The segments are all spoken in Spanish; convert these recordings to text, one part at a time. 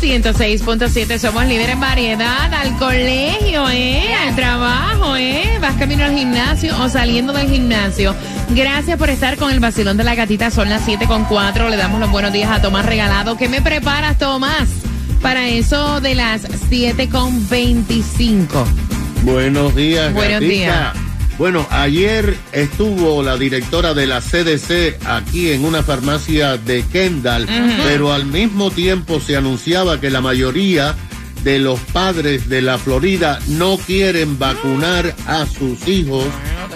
106.7, somos líderes en variedad, al colegio, ¿eh? Al trabajo, ¿eh? Vas camino al gimnasio o saliendo del gimnasio. Gracias por estar con el vacilón de la gatita, son las 7.4, le damos los buenos días a Tomás Regalado. ¿Qué me preparas, Tomás? Para eso de las 7.25. Buenos días, Buenos gatita. días. Bueno, ayer estuvo la directora de la CDC aquí en una farmacia de Kendall, pero al mismo tiempo se anunciaba que la mayoría de los padres de la Florida no quieren vacunar a sus hijos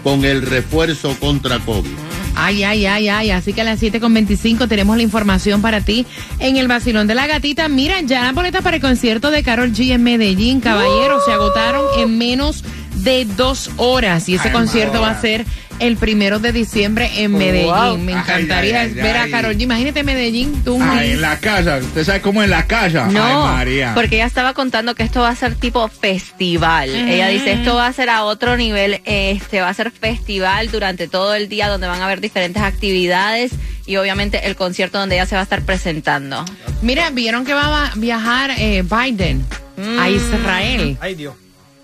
con el refuerzo contra COVID. Ay, ay, ay, ay. Así que a las 7.25 tenemos la información para ti en el vacilón de la gatita. Mira, ya las boletas para el concierto de Carol G en Medellín, caballeros, se agotaron en menos de dos horas. Y ese Ay, concierto va a ser el primero de diciembre en Medellín. Me encantaría ay, ay, ver a. Carol G. Imagínate Medellín, tú. Ay, en la casa, usted sabe cómo en la casa. No, Ay, María. porque ella estaba contando que esto va a ser tipo festival. Ella dice, esto va a ser a otro nivel, este va a ser festival durante todo el día donde van a haber diferentes actividades y obviamente el concierto donde ella se va a estar presentando. Mira, vieron que va a viajar eh, Biden a Israel. Ay, Dios.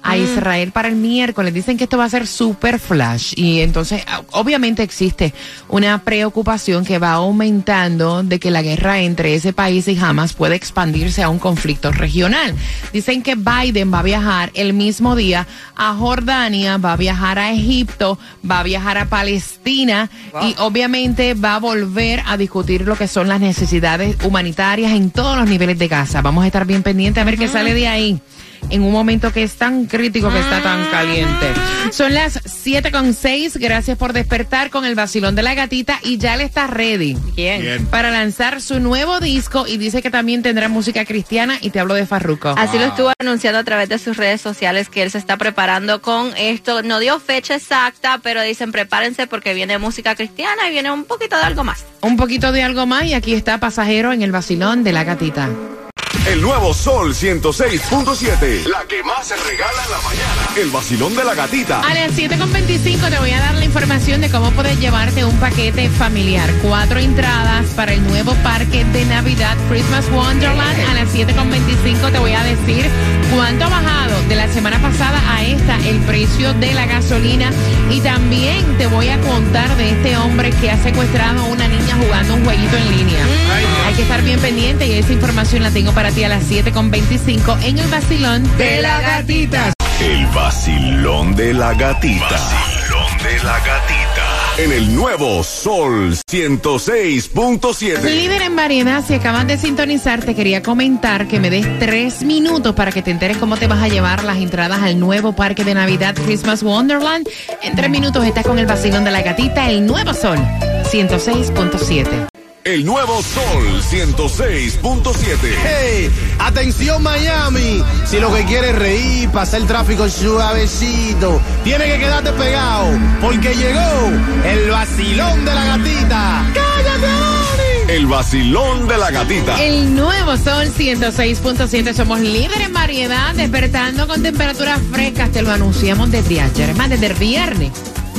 A Israel para el miércoles. Dicen que esto va a ser super flash y entonces ah, obviamente existe una preocupación que va aumentando de que la guerra entre ese país y Hamas puede expandirse a un conflicto regional. Dicen que Biden va a viajar el mismo día a Jordania, va a viajar a Egipto, va a viajar a Palestina y obviamente va a volver a discutir lo que son las necesidades humanitarias en todos los niveles de Gaza. Vamos a estar bien pendientes a ver qué sale de ahí en un momento que es tan crítico, que está tan caliente. Son las 7 con 6. Gracias por despertar con el vacilón de la gatita y ya le está ready ¿Quién? Bien. para lanzar su nuevo disco y dice que también tendrá música cristiana y te hablo de Farruko. Así lo estuvo anunciando a través de sus redes sociales que él se está preparando con esto. No dio fecha exacta, pero dicen prepárense porque viene música cristiana y viene un poquito de algo más. Un poquito de algo más y aquí está Pasajero en el vacilón de la gatita. El nuevo Sol 106.7. La que más se regala en la mañana. El vacilón de la gatita. A las 7.25 te voy a dar la información de cómo puedes llevarte un paquete familiar. Cuatro entradas para el nuevo parque de Navidad Christmas Wonderland. A las 7.25 te voy a decir cuánto ha bajado de la semana pasada a esta el precio de la gasolina. Y también te voy a contar de este hombre que ha secuestrado a una niña jugando un jueguito en línea. Hay que estar bien pendiente y esa información la tengo para ti a las 7.25 en el vacilón de la gatita. El vacilón de la gatita. Vacilón de la gatita. En el nuevo Sol 106.7. Líder en variedad, si acabas de sintonizar, te quería comentar que me des tres minutos para que te enteres cómo te vas a llevar las entradas al nuevo parque de Navidad Christmas Wonderland. En tres minutos estás con el vacilón de la gatita, el nuevo sol, 106.7. El nuevo Sol 106.7. Hey, atención Miami. Si lo que quieres es reír, pasar el tráfico suavecito, tienes que quedarte pegado, porque llegó el vacilón de la gatita. ¡Cállate, Dani! El vacilón de la gatita. El nuevo sol 106.7. Somos líder en variedad, despertando con temperaturas frescas. Te lo anunciamos desde ayer, más, desde el viernes.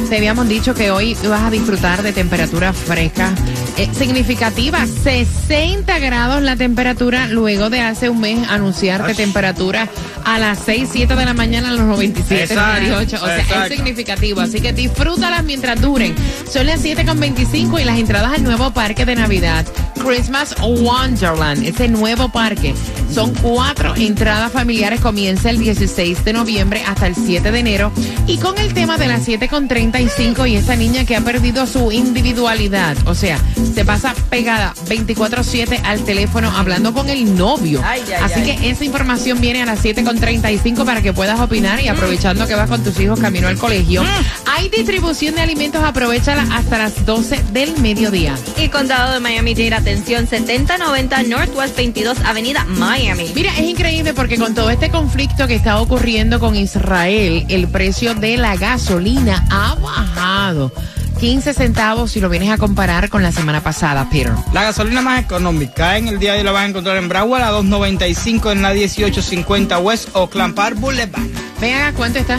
Te habíamos dicho que hoy vas a disfrutar de temperaturas frescas eh, significativas. 60 grados la temperatura luego de hace un mes anunciarte temperatura a las 6, 7 de la mañana a los 97, Exacto, 98. O sea, exacto. es significativo. Así que disfrútalas mientras duren. Son las 7.25 y las entradas al nuevo parque de Navidad. Christmas Wonderland, ese nuevo parque. Son cuatro entradas familiares, comienza el 16 de noviembre hasta el 7 de enero. Y con el tema de las 7.35 y esta niña que ha perdido su individualidad, o sea, se pasa pegada 24/7 al teléfono hablando con el novio. Ay, ay, Así ay. que esa información viene a las 7.35 para que puedas opinar y aprovechando que vas con tus hijos camino al colegio. Hay distribución de alimentos, aprovechala hasta las 12 del mediodía. Y Condado de Miami-Dade, atención Atención, 7090 Northwest 22 Avenida Miami. Mira, es increíble porque con todo este conflicto que está ocurriendo con Israel, el precio de la gasolina ha bajado. 15 centavos si lo vienes a comparar con la semana pasada, Peter. La gasolina más económica en el día de hoy la vas a encontrar en Broward a 2.95 en la 1850 West Oakland Park Boulevard. Venga, ¿cuánto está?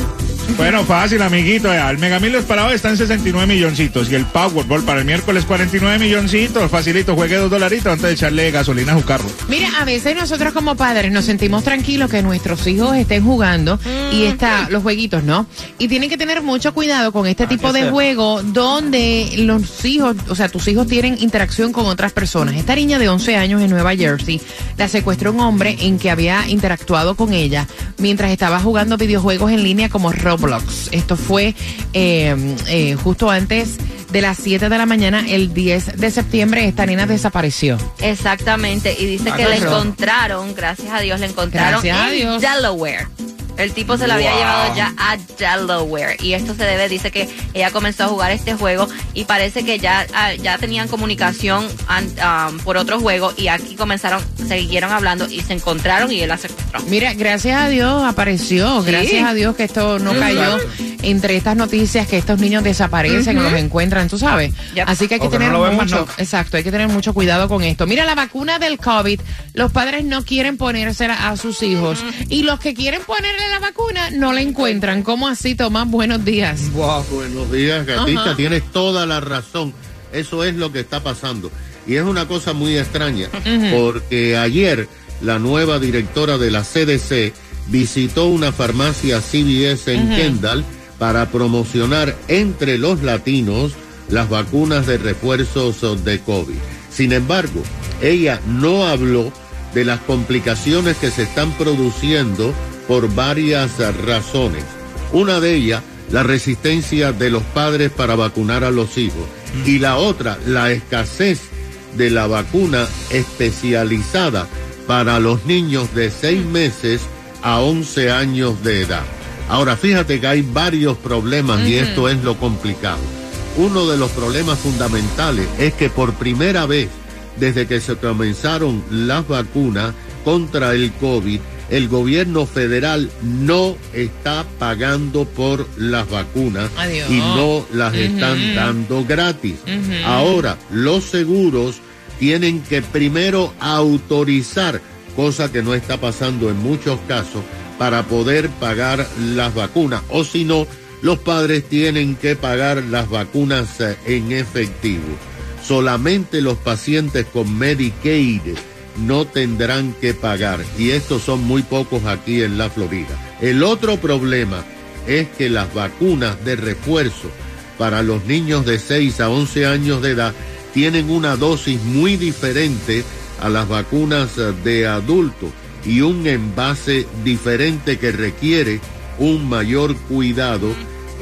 Bueno, fácil, amiguito. eh. El Mega Millions para hoy está en 69 milloncitos y el Powerball para el miércoles 49 milloncitos. Facilito, juegue dos dolaritos antes de echarle gasolina a su carro. Mira, a veces nosotros como padres nos sentimos tranquilos que nuestros hijos estén jugando y está los jueguitos, ¿no? Y tienen que tener mucho cuidado con este tipo de juego donde los hijos, o sea, tus hijos tienen interacción con otras personas. Esta niña de 11 años en Nueva Jersey la secuestró un hombre en que había interactuado con ella mientras estaba jugando videojuegos en línea como Roblox. Esto fue eh, eh, justo antes de las 7 de la mañana, el 10 de septiembre, esta nena desapareció. Exactamente, y dice que Ah, le no. encontraron, gracias a Dios, le encontraron Gracias a en Dios. Delaware. El tipo se la había Wow. llevado ya a Delaware y esto se debe, dice que ella comenzó a jugar este juego y parece que ya, ah, ya tenían comunicación por otro juego y aquí comenzaron, siguieron hablando y se encontraron y él la secuestró. Mira, gracias a Dios apareció, Sí. gracias a Dios que esto no cayó entre estas noticias que estos niños desaparecen o los encuentran, tú sabes. Yep. Así que hay que O que tener no mucho, exacto, hay que tener mucho cuidado con esto. Mira, la vacuna del COVID, los padres no quieren ponérsela a sus hijos y los que quieren ponerle la vacuna no la encuentran. ¿Cómo así, Tomás? Buenos días. Wow. Buenos días, gatita. Ajá. Tienes toda la razón. Eso es lo que está pasando. Y es una cosa muy extraña, porque ayer la nueva directora de la CDC visitó una farmacia CVS en Kendall para promocionar entre los latinos las vacunas de refuerzos de COVID. Sin embargo, ella no habló de las complicaciones que se están produciendo por varias razones. Una de ellas, la resistencia de los padres para vacunar a los hijos. Y la otra, la escasez de la vacuna especializada para los niños de 6 meses a 11 años de edad. Ahora, fíjate que hay varios problemas y esto es lo complicado. Uno de los problemas fundamentales es que por primera vez desde que se comenzaron las vacunas contra el COVID, el gobierno federal no está pagando por las vacunas Adiós. y no las están dando gratis. Ahora, los seguros tienen que primero autorizar, cosa que no está pasando en muchos casos, para poder pagar las vacunas. O si no, los padres tienen que pagar las vacunas eh, en efectivo. Solamente los pacientes con Medicaid no tendrán que pagar y estos son muy pocos aquí en la Florida. El otro problema es que las vacunas de refuerzo para los niños de 6 a 11 años de edad tienen una dosis muy diferente a las vacunas de adultos y un envase diferente que requiere un mayor cuidado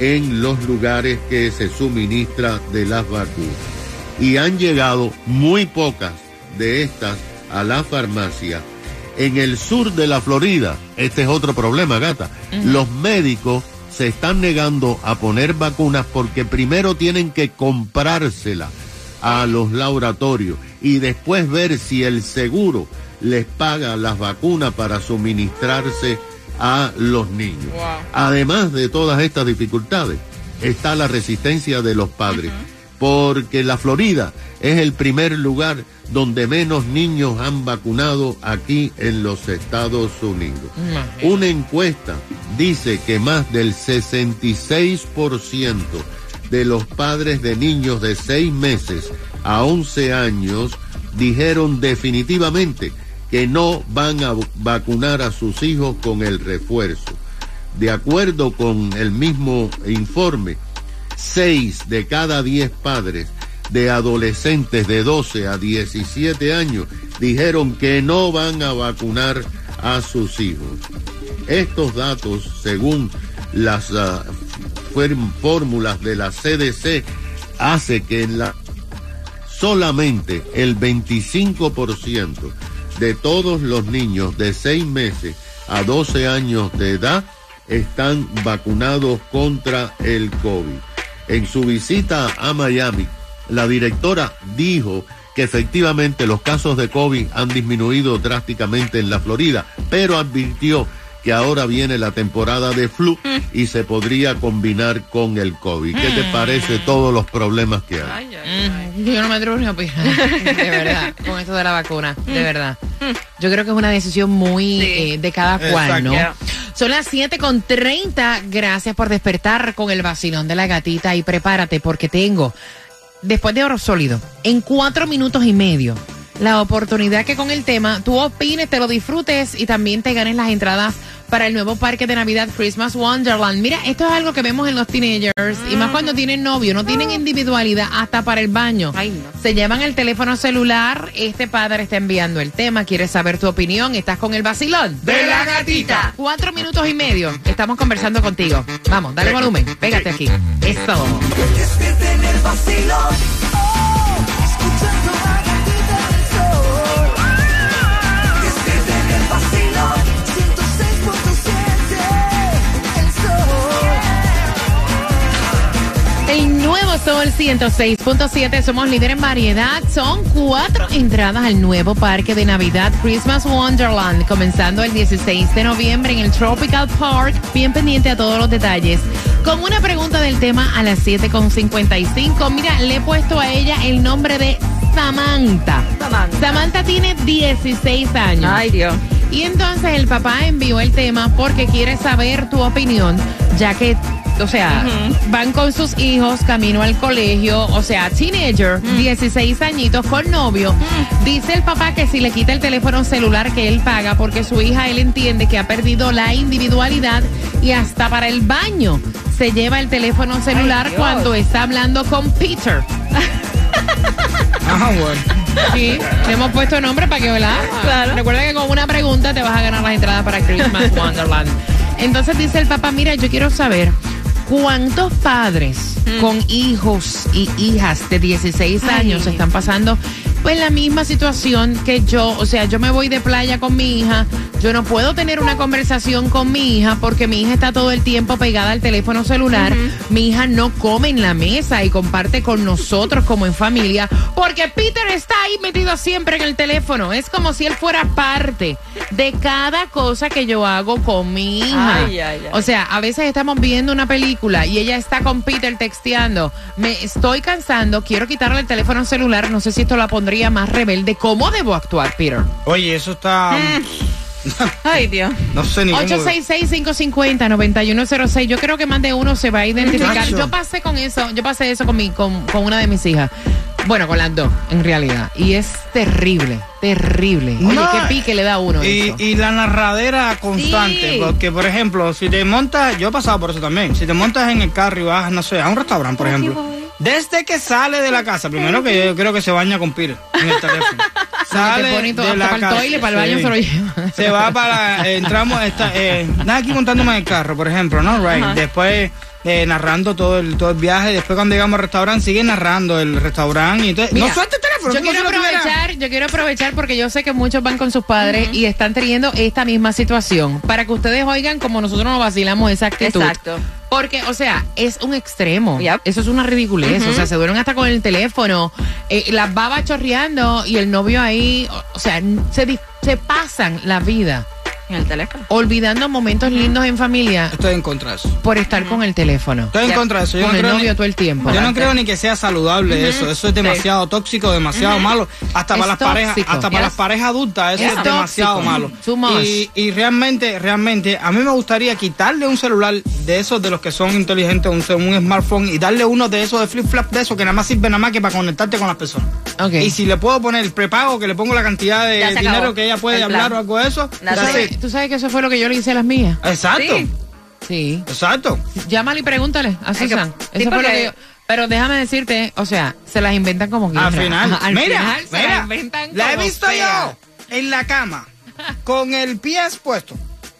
en los lugares que se suministra de las vacunas. Y han llegado muy pocas de estas a la farmacia. En el sur de la Florida, este es otro problema, gata. Los médicos se están negando a poner vacunas porque primero tienen que comprársela a los laboratorios y después ver si el seguro les paga las vacunas para suministrarse a los niños. Además de todas estas dificultades, está la resistencia de los padres, porque la Florida es el primer lugar donde menos niños han vacunado aquí en los Estados Unidos. Una encuesta dice que más del 66% de los padres de niños de 6 meses a 11 años dijeron definitivamente que no van a vacunar a sus hijos con el refuerzo. De acuerdo con el mismo informe, 6 de cada 10 padres de adolescentes de 12 a 17 años dijeron que no van a vacunar a sus hijos. Estos datos, según las ah, fórmulas de la CDC, hace que en la solamente el 25% de todos los niños de 6 meses a 12 años de edad están vacunados contra el COVID. En su visita a Miami, la directora dijo que efectivamente los casos de COVID han disminuido drásticamente en la Florida, pero advirtió que ahora viene la temporada de flu y se podría combinar con el COVID. ¿Qué te parece todos los problemas que hay? Mm, yo no me atrevo ni a opinar, de verdad, con esto de la vacuna, de verdad. Yo creo que es una decisión muy Sí. eh, de cada cual, ¿no? Son las 7 con 30. Gracias por despertar con el vacilón de la gatita y prepárate porque tengo, después de oro sólido, en cuatro minutos y medio, la oportunidad que con el tema tú opines, te lo disfrutes y también te ganes las entradas para el nuevo parque de Navidad Christmas Wonderland. Mira, esto es algo que vemos en los teenagers y más cuando tienen novio, no tienen individualidad hasta para el baño. Ay, no. Se llevan el teléfono celular, este padre está enviando el tema, quieres saber tu opinión, estás con el vacilón. De la gatita. Cuatro minutos y medio, estamos conversando contigo. Vamos, dale volumen, pégate aquí. Eso. El nuevo Sol 106.7, somos líder en variedad. Son cuatro entradas al nuevo parque de Navidad Christmas Wonderland, comenzando el 16 de noviembre en el Tropical Park. Bien pendiente a todos los detalles. Con una pregunta del tema a las 7.55. Mira, le he puesto a ella el nombre de Samantha. Samantha. Samantha tiene 16 años. Ay, Dios. Y entonces el papá envió el tema porque quiere saber tu opinión, ya que, o sea, van con sus hijos camino al colegio, o sea, teenager, 16 añitos con novio. Dice el papá que si le quita el teléfono celular que él paga porque su hija, él entiende que ha perdido la individualidad y hasta para el baño se lleva el teléfono celular cuando está hablando con Peter. Ah, bueno. Sí, le hemos puesto nombre para que, ¿verdad? Claro. Recuerda que con una pregunta te vas a ganar las entradas para Christmas Wonderland. Entonces dice el papá, mira, yo quiero saber cuántos padres con hijos y hijas de 16 Ay. años están pasando pues la misma situación que yo, o sea, yo me voy de playa con mi hija, yo no puedo tener una conversación con mi hija porque mi hija está todo el tiempo pegada al teléfono celular, mi hija no come en la mesa y comparte con nosotros como en familia, porque Peter está ahí metido siempre en el teléfono, es como si él fuera parte de cada cosa que yo hago con mi hija. Ay, ay, ay. O sea, a veces estamos viendo una película y ella está con Peter texteando. Me estoy cansando, quiero quitarle el teléfono celular. No sé si esto la pondría más rebelde. ¿Cómo debo actuar, Peter? Oye, eso está. Ay, Dios. No sé ni cómo. 866-550-9106. Yo creo que más de uno se va a identificar. Yo pasé con eso, yo pasé eso con, mi, con, con una de mis hijas. Bueno, con las dos, en realidad. Y es terrible, terrible. Oye, No, qué pique le da a uno Y, eso. y la narradera constante, Sí. porque por ejemplo, si te montas, yo he pasado por eso también, si te montas en el carro y vas, no sé, a un restaurante, por ejemplo, desde que sale de la casa, primero que yo creo que se baña con Peter en el teléfono. Sale pone todo, hasta para el toile, para el baño se lo lleva. Se va para, eh, entramos, está, eh, nada aquí montándome en el carro, por ejemplo, ¿no? Right. Ajá. Después eh, narrando todo el, todo el viaje, después cuando llegamos al restaurante sigue narrando el restaurante y entonces, Mira, no suelte el teléfono. Yo quiero aprovechar, yo quiero aprovechar porque yo sé que muchos van con sus padres y están teniendo esta misma situación. Para que ustedes oigan como nosotros nos vacilamos esa actitud. Exacto. Porque, o sea, es un extremo. Yep. Eso es una ridiculez. O sea, se duermen hasta con el teléfono, eh, las babas chorreando y el novio ahí. O, o sea, se, se pasan la vida En el teléfono. olvidando momentos lindos en familia Estoy en contra de eso. por estar con el teléfono. Estoy en Ya. contra de eso. Yo Con no el creo novio ni- todo el tiempo. Yo no creo ni que sea saludable eso. Eso es demasiado tóxico, demasiado malo. Hasta Es para las parejas, tóxico. hasta para Yes. las parejas adultas, eso Es es, demasiado tóxico. malo. Too much. Y, y realmente, realmente, a mí me gustaría quitarle un celular de esos de los que son inteligentes, un, un smartphone, y darle uno de esos de flip flap de esos que nada más sirve nada más que para conectarte con las personas. Y si le puedo poner el prepago, que le pongo la cantidad de dinero acabó. que ella puede El hablar plan. o algo de eso. ¿Tú sabes, tú sabes que eso fue lo que yo le hice a las mías. Exacto. Sí. Sí. Exacto. Llámale y pregúntale a que- Susan. sí, Eso fue lo que yo. Pero déjame decirte, o sea, se las inventan como quieran. Al final, Ajá, al mira, final se las mira, inventan la he visto sea. yo en la cama con el pie expuesto,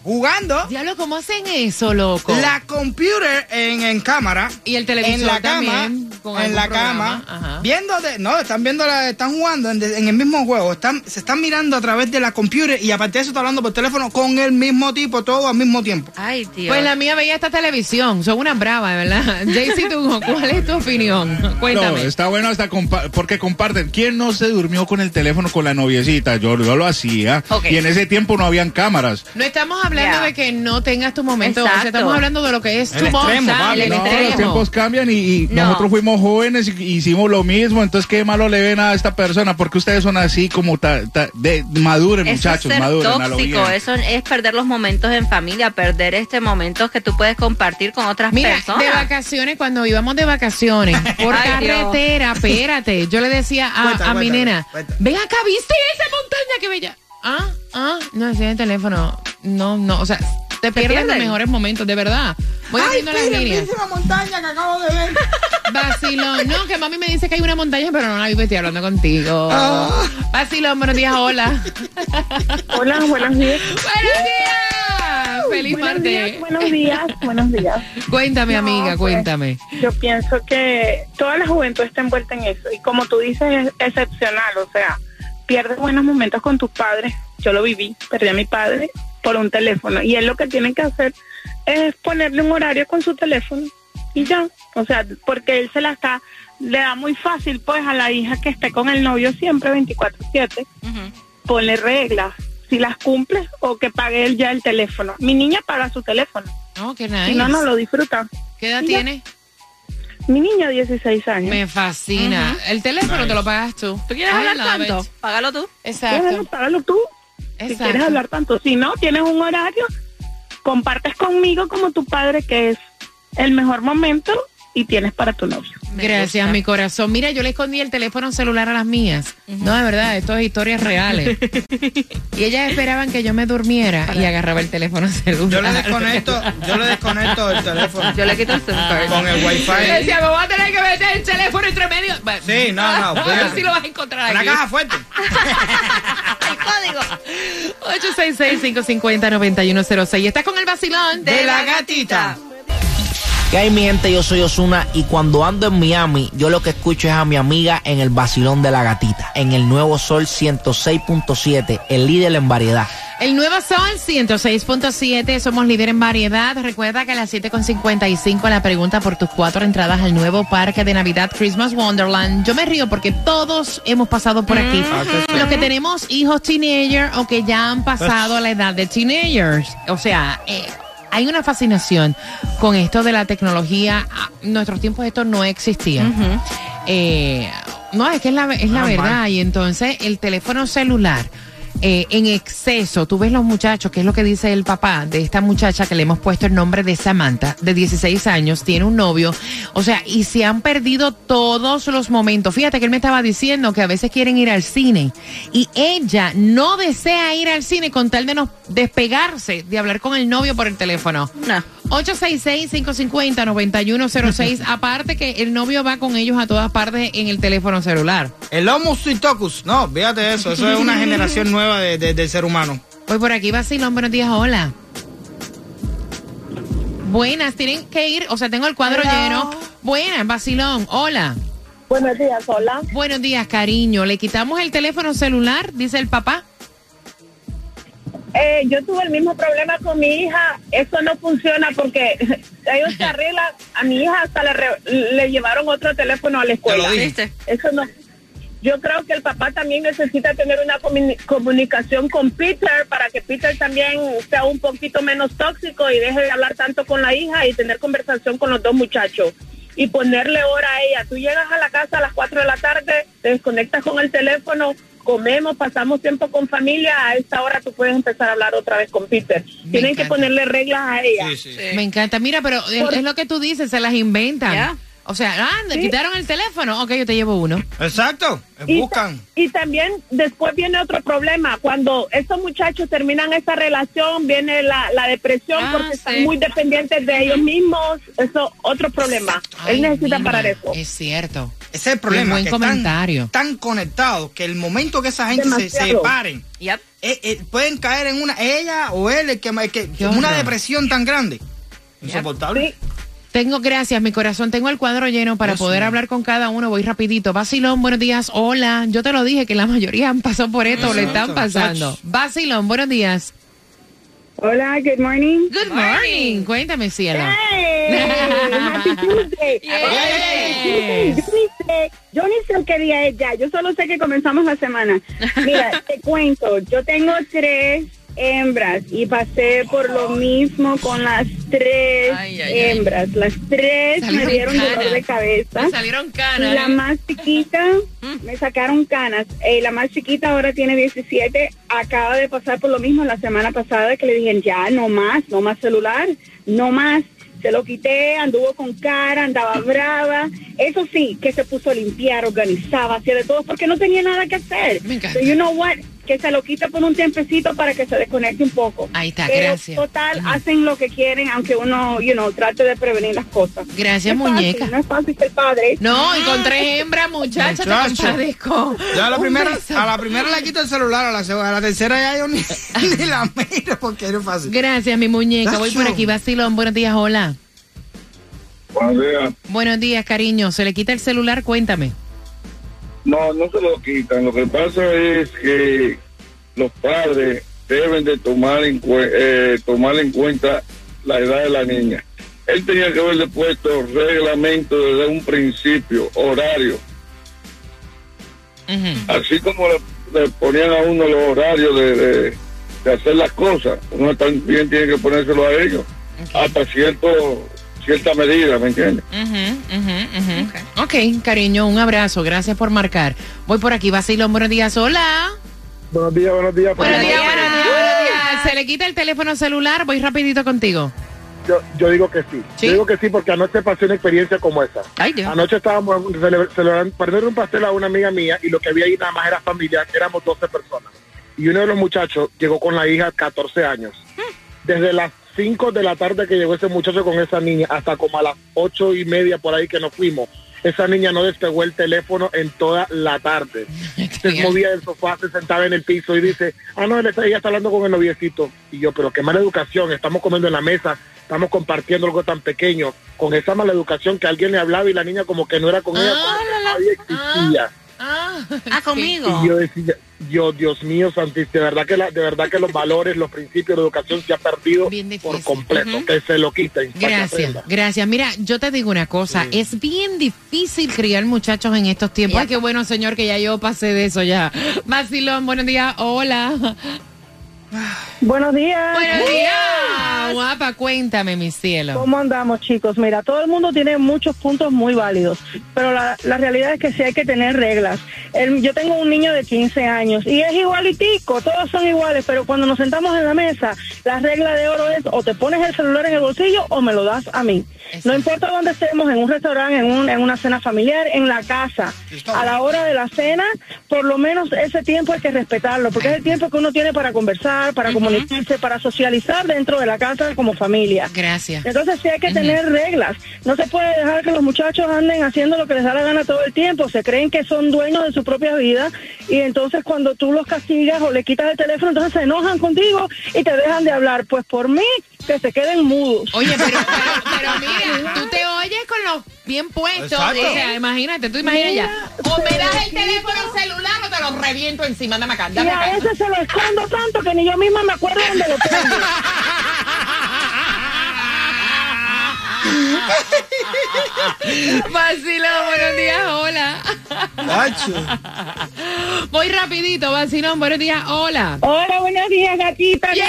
jugando Diablo, ¿cómo hacen eso, loco? la computer en, en cámara Y el televisor en la cama con en la programa. cama, Ajá. viendo, de- no, están viendo, la, están jugando en, en el mismo juego, están, se están mirando a través de la computer y aparte de eso está hablando por teléfono con el mismo tipo, todo al mismo tiempo. Ay, Dios. Pues la mía veía esta televisión. Son unas bravas, de verdad. Jaycee, tú, ¿cuál es tu opinión? Cuéntame. No, está bueno hasta compa- porque comparten. ¿Quién no se durmió con el teléfono con la noviecita? Yo, yo lo hacía. Y en ese tiempo no habían cámaras. No estamos hablando Ya. de que no tengas tu momento. o sea, estamos hablando de lo que es El tu el No, los tiempos cambian y, y No. nosotros fuimos jóvenes y hicimos lo mismo. Entonces, ¿qué malo le ven a esta persona? Porque ustedes son así como ta- ta- de, maduren, Eso muchachos, es ser maduren. a lo tóxico, eso es perder los momentos en familia, perder este momentos que tú puedes compartir con otras Mira, personas. de vacaciones, cuando íbamos de vacaciones por Ay, Dios. carretera, espérate, yo le decía a, Cuenta, a mi nena, cuenta. ven acá, ¿viste esa montaña que bella? Ah, ah, no, ese es el teléfono. No, no, o sea, te pierdes los mejores momentos, de verdad. Voy haciendo las líneas. montaña que acabo de ver. Vacilón, no, que mami me dice que hay una montaña, pero no la vi, estoy hablando contigo. Ah. Vacilón, buenos días, hola. Hola, buenos días. buenos días. Feliz Buenos días, martes. buenos días, buenos días. Cuéntame, No, amiga, pues, cuéntame. Yo pienso que toda la juventud está envuelta en eso. Y como tú dices, es excepcional. O sea, pierdes buenos momentos con tus padres. Yo lo viví, perdí a mi padre por un teléfono. Y él lo que tiene que hacer es ponerle un horario con su teléfono. Y ya. O sea, porque él se la está, le da muy fácil pues a la hija que esté con el novio siempre 24/7 Ujú. ponle reglas. Si las cumple o que pague él ya el teléfono. Mi niña paga su teléfono. Oh, qué Si nice. no, no lo disfruta. ¿Qué edad Ya. Mi niña, 16 años. Me fascina. El teléfono te lo pagas tú. ¿Tú quieres I hablar tanto? it. Págalo tú. Exacto. págalo tú. Si Exacto. quieres hablar tanto. Si no, tienes un horario, compartes conmigo como tu padre, que es el mejor momento, y tienes para tu novio. Gracias, mi corazón. Mira, yo le escondí el teléfono celular a las mías. No, de verdad, esto es historias reales. y ellas esperaban que yo me durmiera y agarraba el teléfono celular. Yo le desconecto, yo le desconecto el teléfono. Yo le quito el card. con el Le wifi. decía, me voy a tener que meter el teléfono entre medio. Bueno, Sí, no, no, A ver si lo vas a encontrar Una aquí. caja fuerte. El código. 866-550-9106. Estás con el vacilón De la gatita. ¿Qué hay mi gente? Yo soy Osuna y cuando ando en Miami, yo lo que escucho es a mi amiga en el vacilón de la gatita, en el nuevo Sol 106.7, el líder en variedad. El nuevo Sol 106.7, somos líder en variedad. Recuerda que a las 7.55 la pregunta por tus cuatro entradas al nuevo parque de Navidad Christmas Wonderland. Yo me río porque todos hemos pasado por aquí. Los que tenemos hijos teenager o que ya han pasado la edad de teenagers. O sea, eh, hay una fascinación con esto de la tecnología. Ah, En nuestros tiempos esto no existía. Eh, no, es que es la, es la verdad. Y entonces el teléfono celular eh, en exceso, tú ves los muchachos, que es lo que dice el papá de esta muchacha que le hemos puesto el nombre de Samantha, de 16 años, tiene un novio. O sea, y se han perdido todos los momentos. Fíjate que él me estaba diciendo que a veces quieren ir al cine y ella no desea ir al cine con tal de no despegarse de hablar con el novio por el teléfono. No. 866-550-9106. Aparte que el novio va con ellos a todas partes en el teléfono celular. El Homo Suitocus. No, fíjate eso. Eso es una generación nueva de, de- del ser humano. Voy por aquí, vacilón, buenos días, hola. Buenas, tienen que ir, o sea, tengo el cuadro lleno. Buenas, vacilón, hola. Buenos días, hola. Buenos días, cariño. ¿Le quitamos el teléfono celular? Dice el papá. Eh, yo tuve el mismo problema con mi hija. Eso no funciona porque ellos se arreglan. A mi hija hasta le, re- le llevaron otro teléfono a la escuela. Eso no. Yo creo que el papá también necesita tener una comuni- comunicación con Peter para que Peter también sea un poquito menos tóxico y deje de hablar tanto con la hija y tener conversación con los dos muchachos y ponerle hora a ella. Tú llegas a la casa a las 4 de la tarde, te desconectas con el teléfono, comemos, pasamos tiempo con familia, a esta hora tú puedes empezar a hablar otra vez con Peter. Tienen que ponerle reglas a ella. Sí, sí. Me encanta. Mira, pero es, es lo que tú dices, se las inventan. Ya. O sea, ah, le quitaron el teléfono. Ok, yo te llevo uno. Exacto. Y, Buscan. y también después viene otro problema. Cuando estos muchachos terminan esa relación, viene la, la depresión Ah, porque sí. están muy dependientes de ellos mismos. Eso otro problema. Ay, Él necesita mira, parar eso. Es cierto. Ese es el problema. buen que están comentario. Tan conectados que el momento que esa gente se separen, Yep. eh, eh, pueden caer en una, ella o él, el que, el una horror. depresión tan grande. Insoportable. Sí. Tengo, gracias, mi corazón. Tengo el cuadro lleno para poder hablar con cada uno. Voy rapidito. Basilón, buenos días. Hola. Yo te lo dije que la mayoría han pasado por esto, le están pasando. Basilón, buenos días. Hola, good morning. Good morning. Cuéntame, cielo. Hey, happy Tuesday. Yes. Yo ni sé, yo ni sé qué día es ya. Yo solo sé que comenzamos la semana. Mira, te cuento. Yo tengo tres hembras y pasé por lo mismo con las tres Ay, ay, ay. hembras. Las tres Salieron me dieron dolor de cabeza. Me salieron canas. La ¿eh? más chiquita me sacaron canas. Eh, la más chiquita ahora tiene 17. Acaba de pasar por lo mismo la semana pasada que le dije, ya, no más, no más celular, no más. Se lo quité, anduvo con cara, andaba brava. Eso sí, que se puso a limpiar, organizaba, hacía de todo porque no tenía nada que hacer. Me encanta. So, you know what? Que se lo quite por un tiempecito para que se desconecte un poco. Ahí está, Pero gracias. total, hacen lo que quieren, aunque uno, you know, trate de prevenir las cosas. Gracias, No es fácil, muñeca. no es fácil ser padre. No, y con tres hembras, muchacha, te. Ya a la primera, beso. a la primera le quito el celular, a la, segunda- a la tercera ya yo ni, ni la miro porque no es fácil. Gracias, mi muñeca. Voy por aquí, Basilón. Buenos días, hola. Buenos días. Buenos días, cariño. ¿Se le quita el celular? Cuéntame. No, no se lo quitan. Lo que pasa es que los padres deben de tomar en, eh, tomar en cuenta la edad de la niña. Él tenía que haberle puesto reglamento desde un principio, horario. Así como le, le ponían a uno los horarios de, de- de hacer las cosas, uno también tiene que ponérselo a ellos. Hasta cierto cierta medida, ¿me entiendes? Ujú, ujú, ujú. ok, cariño, un abrazo. Gracias por marcar. Voy por aquí, Basilón. Buenos días, hola. Buenos días, buenos días. Buenos días, buenos días, buenos días. ¿Se le quita el teléfono celular? Voy rapidito contigo. Yo, yo digo que sí. ¿Sí? Yo digo que sí porque anoche pasé una experiencia como esa. Ay, Dios. Anoche estábamos cele- celebrando, poniendo un pastel a una amiga mía y lo que había ahí nada más era familiar, éramos 12 personas. Y uno de los muchachos llegó con la hija 14 años. Desde las 5 de la tarde que llegó ese muchacho con esa niña hasta como a las ocho y media por ahí que nos fuimos. Esa niña no despegó el teléfono en toda la tarde. Se movía del sofá, se sentaba en el piso y dice, ah, no, ella está hablando con el noviecito. Y yo, pero qué mala educación, estamos comiendo en la mesa, estamos compartiendo algo tan pequeño, con esa mala educación que alguien le hablaba y la niña como que no era con ella, como que nadie existía. Ah, conmigo. Y yo decía, yo, Dios mío, Santis, de verdad que la, de verdad que los valores, los principios de educación se ha perdido por completo, que se lo quiten. Gracias, gracias. Mira, yo te digo una cosa, es bien difícil criar muchachos en estos tiempos. Ay, qué bueno, señor, que ya yo pasé de eso ya. Basilón, buenos días, hola. Buenos días. Buenos días, guapa, cuéntame, mi cielo. ¿Cómo andamos, chicos? Mira, todo el mundo tiene muchos puntos muy válidos, pero la, la realidad es que sí hay que tener reglas. El- yo tengo un niño de 15 años y es igualitico, todos son iguales, pero cuando nos sentamos en la mesa, la regla de oro es o te pones el celular en el bolsillo o me lo das a mí. No importa dónde estemos, en un restaurante, en, un- en una cena familiar, en la casa, a la hora de la cena, por lo menos ese tiempo hay que respetarlo, porque es el tiempo que uno tiene para conversar, para comunicarse, para socializar dentro de la casa como familia. Gracias. Entonces sí hay que tener reglas. No se puede dejar que los muchachos anden haciendo lo que les da la gana todo el tiempo. Se creen que son dueños de su propia vida y entonces cuando tú los castigas o le quitas el teléfono, entonces se enojan contigo y te dejan de hablar. Pues por mí, que se queden mudos. Oye, pero, pero, pero mira, tú te oyes con los bien puestos. Exacto. O sea, imagínate, tú imaginas ya. O me das el teléfono celular o te lo reviento encima. Dame acá, Y dame a acá. veces se lo escondo tanto que ni yo misma me acuerdo dónde lo tengo. Vacilón, buenos días, hola. Voy rapidito, vacilón, buenos días, hola. Hola, buenos días, gatita. Yeah,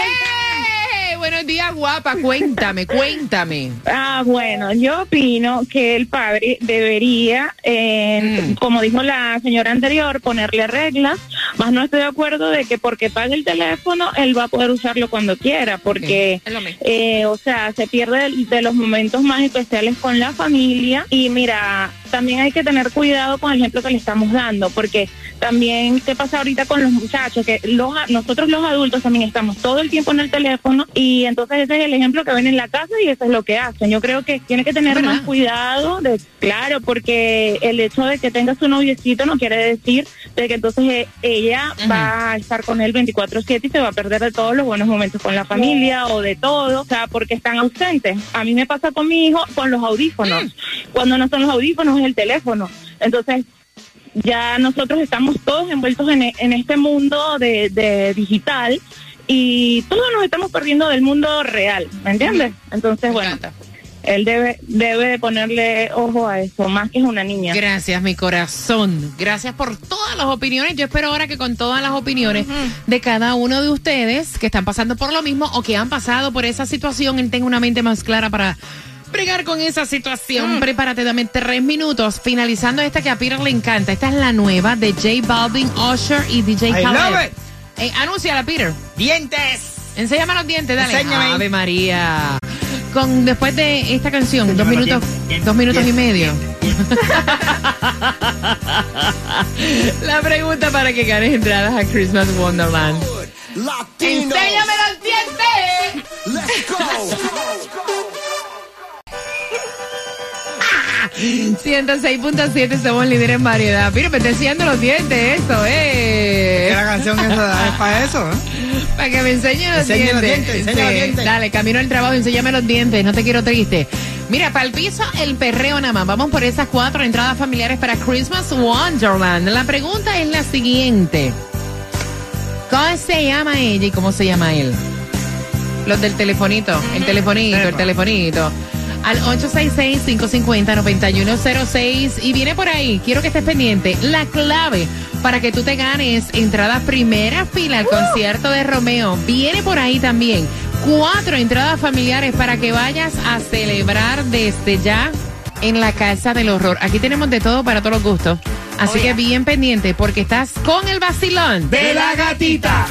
Buenos días, guapa, cuéntame, cuéntame. Ah, bueno, yo opino que el padre debería, eh, como dijo la señora anterior, ponerle reglas, más no estoy de acuerdo de que porque pague el teléfono, él va a poder usarlo cuando quiera, porque, mismo. eh, o sea, se pierde de, de los momentos más especiales con la familia y mira, también hay que tener cuidado con el ejemplo que le estamos dando, porque también qué pasa ahorita con los muchachos, que los, nosotros los adultos también estamos todo el tiempo en el teléfono y entonces ese es el ejemplo que ven en la casa y eso es lo que hacen. Yo creo que tiene que tener más cuidado, de, claro, porque el hecho de que tenga su noviecito no quiere decir de que entonces eh, ella va a estar con él 24/7 y se va a perder de todos los buenos momentos con la familia o de todo, o sea, porque están ausentes. A mí me pasa con mi hijo con los audífonos. Cuando no son los audífonos es el teléfono. Entonces, ya nosotros estamos todos envueltos en, e- en este mundo de, de digital y todos nos estamos perdiendo del mundo real, ¿me entiendes? Entonces, bueno, él debe debe de ponerle ojo a eso, más que es una niña. Gracias, mi corazón. Gracias por todas las opiniones. Yo espero ahora que con todas las opiniones de cada uno de ustedes que están pasando por lo mismo o que han pasado por esa situación, él tenga una mente más clara para bregar con esa situación. Prepárate, dame tres minutos. Finalizando esta que a Peter le encanta. Esta es la nueva de J Balvin, Usher y DJ Khaled. Eh, anúnciala, Peter. Dientes. Enséñame los dientes, dale. Enséñame. Ave María. Con, después de esta canción, dos Enséñame minutos, dientes, dos minutos y medio. La pregunta para que ganes entradas a Christmas Wonderland. ¡Enséñame los dientes! Let's go. 106.7 somos líderes en variedad. Mira, me enseñando los dientes, eso, eh. ¿Qué la canción esa es para eso? ¿eh? Para que me enseñe los Enseñe los dientes. enseñe los dientes. Dale, camino al trabajo, enséñame los dientes, no te quiero triste. Mira, para el piso, el perreo nada más. Vamos por esas cuatro entradas familiares para Christmas Wonderland. La pregunta es la siguiente. ¿Cómo se llama ella y cómo se llama él? Los del telefonito, el telefonito, el telefonito. Al 866-550-9106. Y viene por ahí, quiero que estés pendiente, la clave para que tú te ganes entrada primera fila al concierto de Romeo. Viene por ahí también. Cuatro entradas familiares para que vayas a celebrar desde ya en la Casa del Horror. Aquí tenemos de todo para todos los gustos. Así que bien pendiente porque estás con el vacilón De la gatita.